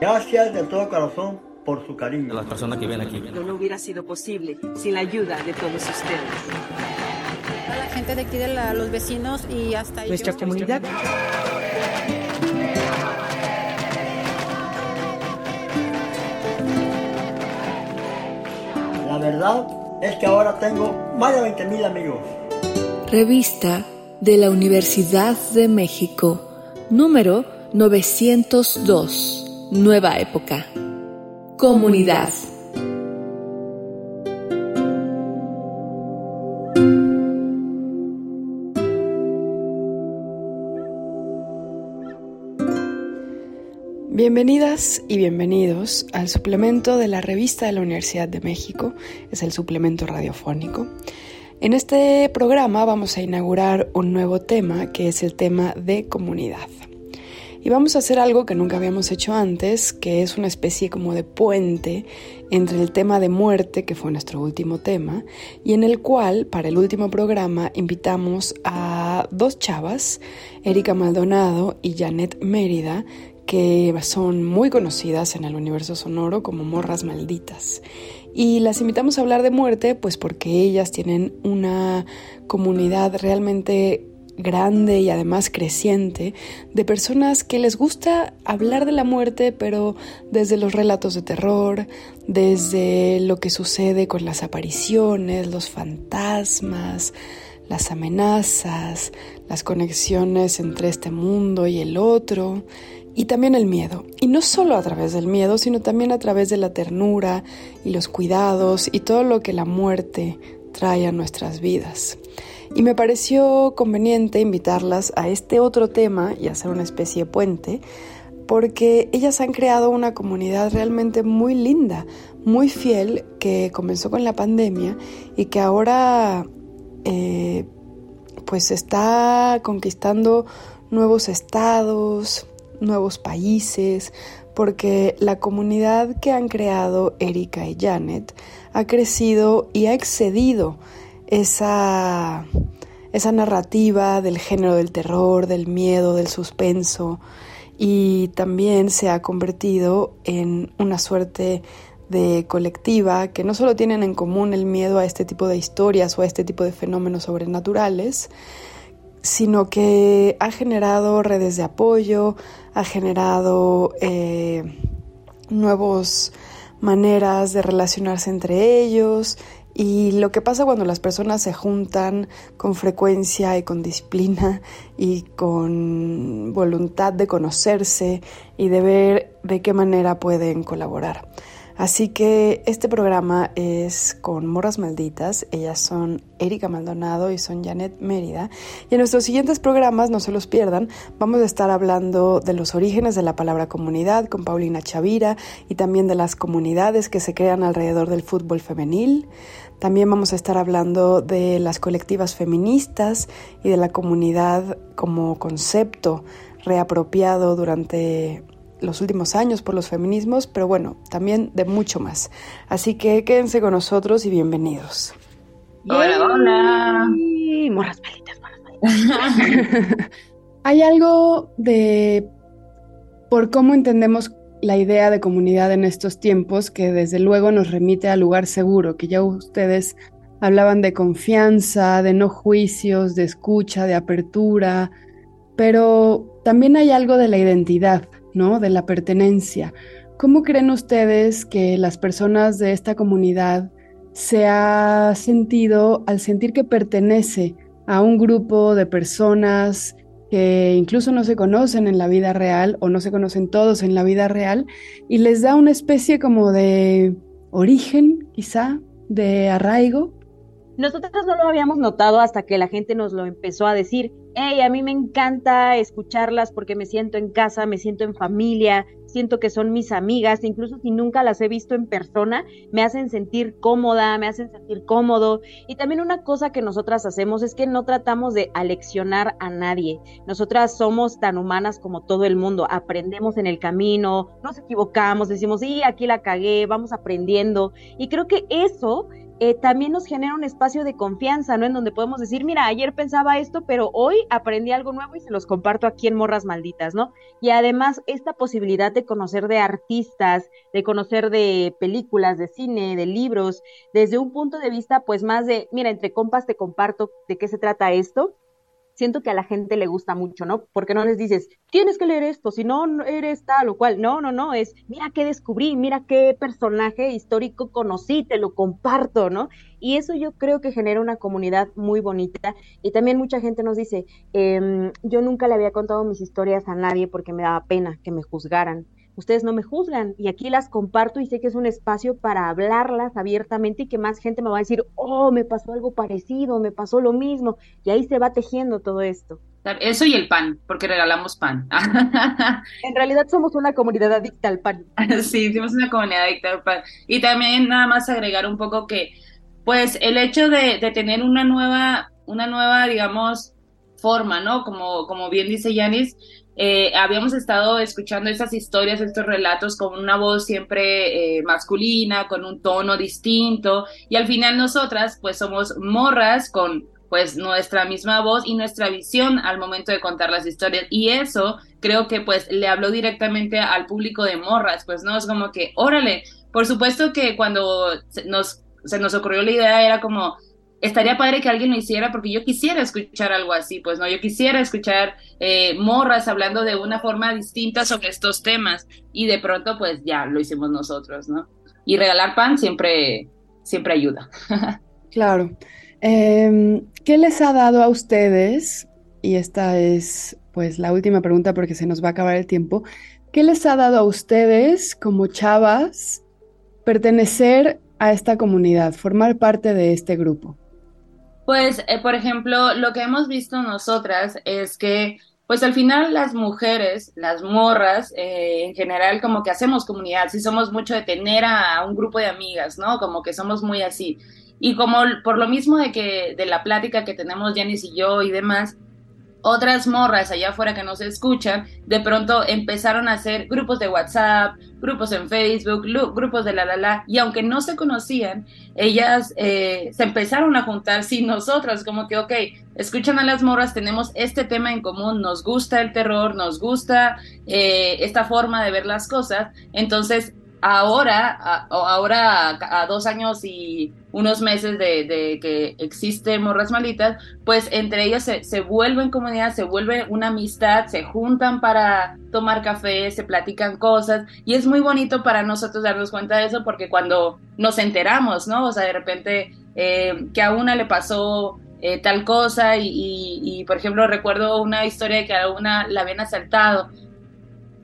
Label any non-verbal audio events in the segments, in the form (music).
Gracias de todo corazón por su cariño. A las personas que vienen aquí. No, no hubiera sido posible sin la ayuda de todos ustedes. A la gente de aquí, de la, los vecinos y hasta Nuestra ellos. comunidad. La verdad es que ahora tengo más de 20 mil amigos. Revista de la Universidad de México, número 902, Nueva Época. Comunidad. Bienvenidas y bienvenidos al suplemento de la revista de la Universidad de México, es el suplemento radiofónico. En este programa vamos a inaugurar un nuevo tema que es el tema de comunidad. Y vamos a hacer algo que nunca habíamos hecho antes, que es una especie como de puente entre el tema de muerte, que fue nuestro último tema, y en el cual, para el último programa, invitamos a dos chavas, Erika Maldonado y Janet Mérida, que son muy conocidas en el universo sonoro como morras malditas. Y las invitamos a hablar de muerte, pues porque ellas tienen una comunidad realmente grande y además creciente de personas que les gusta hablar de la muerte, pero desde los relatos de terror, desde lo que sucede con las apariciones, los fantasmas, las amenazas, las conexiones entre este mundo y el otro, y también el miedo. Y no solo a través del miedo, sino también a través de la ternura y los cuidados y todo lo que la muerte trae a nuestras vidas. Y me pareció conveniente invitarlas a este otro tema y hacer una especie de puente, porque ellas han creado una comunidad realmente muy linda, muy fiel, que comenzó con la pandemia y que ahora eh, pues está conquistando nuevos estados, nuevos países, porque la comunidad que han creado Erika y Janet ha crecido y ha excedido esa, esa narrativa del género del terror, del miedo, del suspenso, y también se ha convertido en una suerte de colectiva que no solo tienen en común el miedo a este tipo de historias o a este tipo de fenómenos sobrenaturales, sino que ha generado redes de apoyo, ha generado eh, nuevas maneras de relacionarse entre ellos y lo que pasa cuando las personas se juntan con frecuencia y con disciplina y con voluntad de conocerse y de ver de qué manera pueden colaborar. Así que este programa es con Morras Malditas. Ellas son Erika Maldonado y son Janet Mérida. Y en nuestros siguientes programas, no se los pierdan, vamos a estar hablando de los orígenes de la palabra comunidad con Paulina Chavira y también de las comunidades que se crean alrededor del fútbol femenil. También vamos a estar hablando de las colectivas feministas y de la comunidad como concepto reapropiado durante los últimos años por los feminismos, pero bueno, también de mucho más. Así que quédense con nosotros y bienvenidos. Hola, hola. Morras malitas, morras malitas. (laughs) (laughs) Hay algo de por cómo entendemos la idea de comunidad en estos tiempos que desde luego nos remite al lugar seguro, que ya ustedes hablaban de confianza, de no juicios, de escucha, de apertura, pero también hay algo de la identidad, ¿no? De la pertenencia. ¿Cómo creen ustedes que las personas de esta comunidad se ha sentido al sentir que pertenece a un grupo de personas que incluso no se conocen en la vida real o no se conocen todos en la vida real y les da una especie como de origen, quizá, de arraigo? Nosotros no lo habíamos notado hasta que la gente nos lo empezó a decir. Hey, a mí me encanta escucharlas porque me siento en casa, me siento en familia, siento que son mis amigas, incluso si nunca las he visto en persona, me hacen sentir cómoda, me hacen sentir cómodo. Y también una cosa que nosotras hacemos es que no tratamos de aleccionar a nadie. Nosotras somos tan humanas como todo el mundo, aprendemos en el camino, nos equivocamos, decimos, sí, aquí la cagué, vamos aprendiendo. Y creo que eso eh, también nos genera un espacio de confianza, ¿no? En donde podemos decir, mira, ayer pensaba esto, pero hoy aprendí algo nuevo y se los comparto aquí en Morras Malditas, ¿no? Y además esta posibilidad de conocer de artistas, de conocer de películas, de cine, de libros, desde un punto de vista pues más de, mira, entre compas te comparto de qué se trata esto siento que a la gente le gusta mucho, ¿no? Porque no les dices, tienes que leer esto, si no eres tal o cual. No, no, no, es, mira qué descubrí, mira qué personaje histórico conocí, te lo comparto, ¿no? Y eso yo creo que genera una comunidad muy bonita. Y también mucha gente nos dice, eh, yo nunca le había contado mis historias a nadie porque me daba pena que me juzgaran ustedes no me juzgan y aquí las comparto y sé que es un espacio para hablarlas abiertamente y que más gente me va a decir, oh, me pasó algo parecido, me pasó lo mismo y ahí se va tejiendo todo esto. Eso y el pan, porque regalamos pan. (laughs) en realidad somos una comunidad adicta al pan. sí, somos una comunidad adicta al pan. Y también nada más agregar un poco que, pues, el hecho de, de tener una nueva, una nueva, digamos, forma, ¿no? Como, como bien dice Yanis, eh, habíamos estado escuchando esas historias, estos relatos con una voz siempre eh, masculina, con un tono distinto, y al final nosotras pues somos morras con pues nuestra misma voz y nuestra visión al momento de contar las historias y eso creo que pues le habló directamente al público de morras, pues no es como que, órale, por supuesto que cuando nos, se nos ocurrió la idea era como, estaría padre que alguien lo hiciera porque yo quisiera escuchar algo así, pues no, yo quisiera escuchar eh, morras hablando de una forma distinta sobre estos temas y de pronto pues ya lo hicimos nosotros, ¿no? Y regalar pan siempre, siempre ayuda. (laughs) claro. Em, ¿Qué les ha dado a ustedes? Y esta es pues la última pregunta porque se nos va a acabar el tiempo. ¿Qué les ha dado a ustedes como chavas pertenecer a esta comunidad, formar parte de este grupo? Pues, eh, por ejemplo, lo que hemos visto nosotras es que, pues al final las mujeres, las morras, eh, en general como que hacemos comunidad, sí somos mucho de tener a, un grupo de amigas, ¿no? Como que somos muy así. Y como por lo mismo de que de la plática que tenemos Janice y yo y demás, otras morras allá afuera que no se escuchan, de pronto empezaron a hacer grupos de WhatsApp, grupos en Facebook, grupos de la la la, y aunque no se conocían, ellas eh, se empezaron a juntar sin nosotras, como que, ok, escuchan a las morras, tenemos este tema en común, nos gusta el terror, nos gusta eh, esta forma de ver las cosas, entonces ahora, ahora a, dos años y unos meses de, que existe Morras Malitas, pues entre ellos se, se, vuelven comunidad, se vuelve una amistad, se juntan para tomar café, se platican cosas y es muy bonito para nosotros darnos cuenta de eso porque cuando nos enteramos, ¿no? O sea, de repente eh, que a una le pasó eh, tal cosa y, y, por ejemplo, recuerdo una historia de que a una la habían asaltado.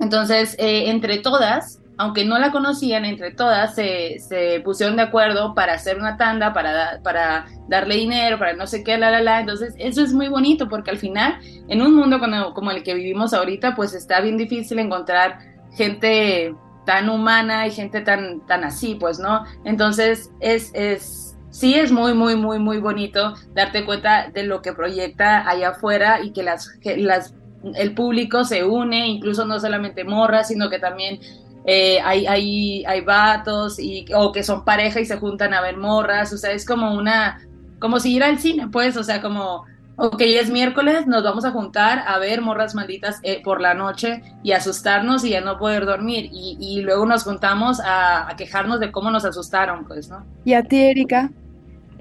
Entonces, eh, entre todas, aunque no la conocían, entre todas se, pusieron de acuerdo para hacer una tanda, para, para darle dinero, para no sé qué, la, la, la. Entonces, eso es muy bonito porque al final, en un mundo como, como el que vivimos ahorita, pues está bien difícil encontrar gente tan humana y gente tan, tan así, pues, ¿no? Entonces, es, es, sí es muy, muy, muy, muy bonito darte cuenta de lo que proyecta allá afuera y que las, las el público se une, incluso no solamente morras, sino que también eh, hay, hay, hay vatos y, o que son pareja y se juntan a ver morras, o sea, es como una, como si ir al cine, pues, o sea, como, ok, es miércoles, nos vamos a juntar a ver morras malditas eh, por la noche y asustarnos y ya no poder dormir, y, y luego nos juntamos a, a, quejarnos de cómo nos asustaron, pues, ¿no? ¿Y a ti, Erika?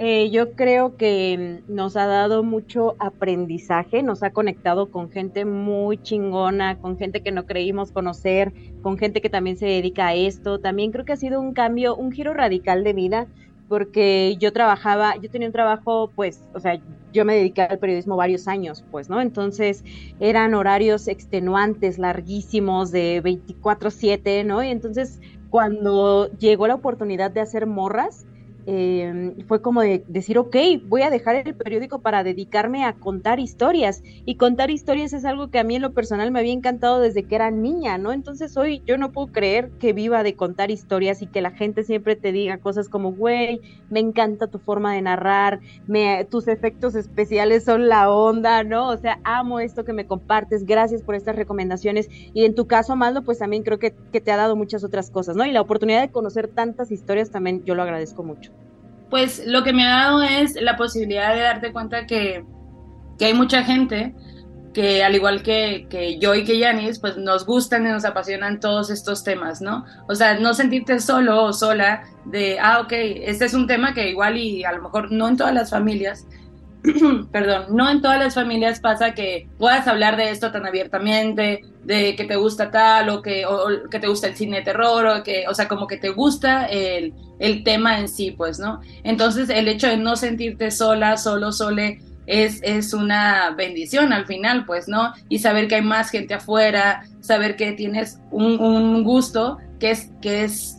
Eh, yo creo que nos ha dado mucho aprendizaje, nos ha conectado con gente muy chingona, con gente que no creímos conocer, con gente que también se dedica a esto. También creo que ha sido un cambio, un giro radical de vida, porque yo trabajaba, yo tenía un trabajo, pues, o sea, yo me dediqué al periodismo varios años, pues, ¿no? Entonces eran horarios extenuantes, larguísimos, de 24/7, ¿no? Y entonces cuando llegó la oportunidad de hacer morras, eh, fue como de decir, ok, voy a dejar el periódico para dedicarme a contar historias. Y contar historias es algo que a mí en lo personal me había encantado desde que era niña, ¿no? Entonces hoy yo no puedo creer que viva de contar historias y que la gente siempre te diga cosas como, güey, me encanta tu forma de narrar, me, tus efectos especiales son la onda, ¿no? O sea, amo esto que me compartes, gracias por estas recomendaciones. Y en tu caso, Maldo, pues también creo que, que te ha dado muchas otras cosas, ¿no? Y la oportunidad de conocer tantas historias también yo lo agradezco mucho. Pues lo que me ha dado es la posibilidad de darte cuenta que, que hay mucha gente que al igual que, que, yo y que Yanis, pues nos gustan y nos apasionan todos estos temas, ¿no? O sea, no sentirte solo o sola de, ah, ok, este es un tema que igual y a lo mejor no en todas las familias, (clears throat) perdón, no en todas las familias pasa que puedas hablar de esto tan abiertamente, de que te gusta tal o que, o, que te gusta el cine terror o que, o sea, como que te gusta el, el tema en sí, pues, ¿no? Entonces, el hecho de no sentirte sola, solo, sole, es, es una bendición al final, pues, ¿no? Y saber que hay más gente afuera, saber que tienes un, un gusto que es, que es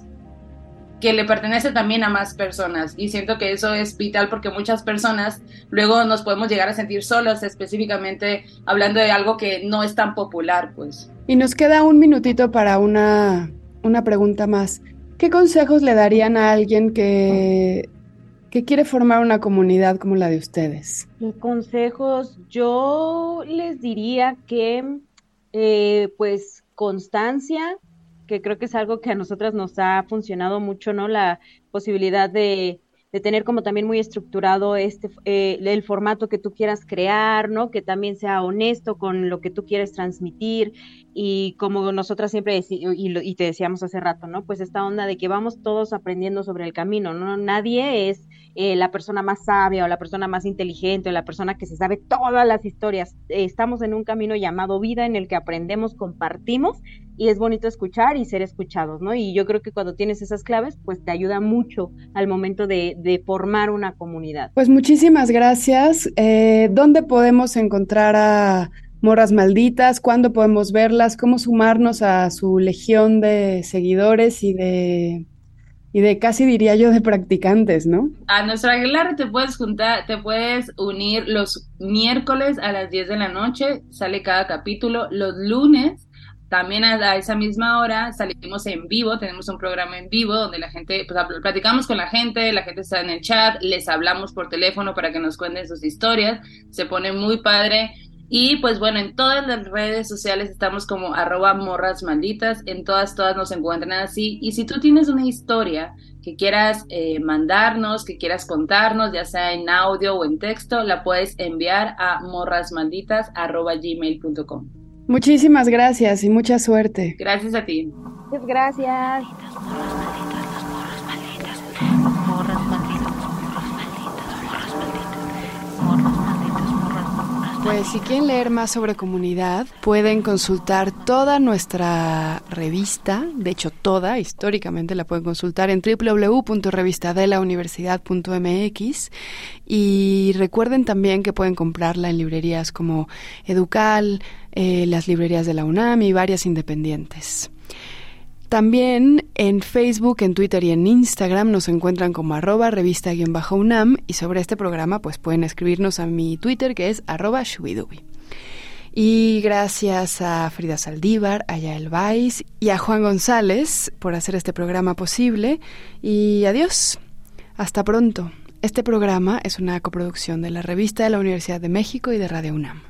que le pertenece también a más personas y siento que eso es vital porque muchas personas luego nos podemos llegar a sentir solos específicamente hablando de algo que no es tan popular pues. Y nos queda un minutito para una, una pregunta más. ¿Qué consejos le darían a alguien que, que quiere formar una comunidad como la de ustedes? ¿Qué consejos? Yo les diría que eh, pues constancia, que creo que es algo que a nosotras nos ha funcionado mucho, ¿no? La posibilidad de, de tener como también muy estructurado este eh, el formato que tú quieras crear, ¿no? Que también sea honesto con lo que tú quieres transmitir y como nosotras siempre y, y, te decíamos hace rato, ¿no? Pues esta onda de que vamos todos aprendiendo sobre el camino, ¿no? Nadie es eh, la persona más sabia o la persona más inteligente o la persona que se sabe todas las historias. estamos en un camino llamado vida en el que aprendemos, compartimos y es bonito escuchar y ser escuchados, ¿no? Y yo creo que cuando tienes esas claves, pues te ayuda mucho al momento de, de formar una comunidad. Pues muchísimas gracias. Eh, ¿Dónde podemos encontrar a Morras Malditas? ¿Cuándo podemos verlas? ¿Cómo sumarnos a su legión de seguidores y de y de casi diría yo de practicantes, ¿no? A nuestra Aguilar te puedes juntar, te puedes unir los miércoles a las 10 de la noche, sale cada capítulo, los lunes también a, esa misma hora salimos en vivo, tenemos un programa en vivo donde la gente, pues platicamos con la gente, la gente está en el chat, les hablamos por teléfono para que nos cuenten sus historias, se pone muy padre. Y pues bueno, en todas las redes sociales estamos como arroba morras malditas, en todas, todas nos encuentran así. Y si tú tienes una historia que quieras eh, mandarnos, que quieras contarnos, ya sea en audio o en texto, la puedes enviar a morrasmalditas arroba gmail.com. Muchísimas gracias y mucha suerte. Gracias a ti. Muchas gracias. Pues si quieren leer más sobre comunidad, pueden consultar toda nuestra revista, de hecho toda, históricamente la pueden consultar en www.revistadelauniversidad.mx y recuerden también que pueden comprarla en librerías como Educal, eh, las librerías de la UNAM y varias independientes. También en Facebook, en Twitter y en Instagram nos encuentran como arroba revista-unam y sobre este programa pues pueden escribirnos a mi Twitter que es arroba shubidubi. Y gracias a Frida Saldívar, a Yael Vais y a Juan González por hacer este programa posible. Y adiós. Hasta pronto. Este programa es una coproducción de la revista de la Universidad de México y de Radio UNAM.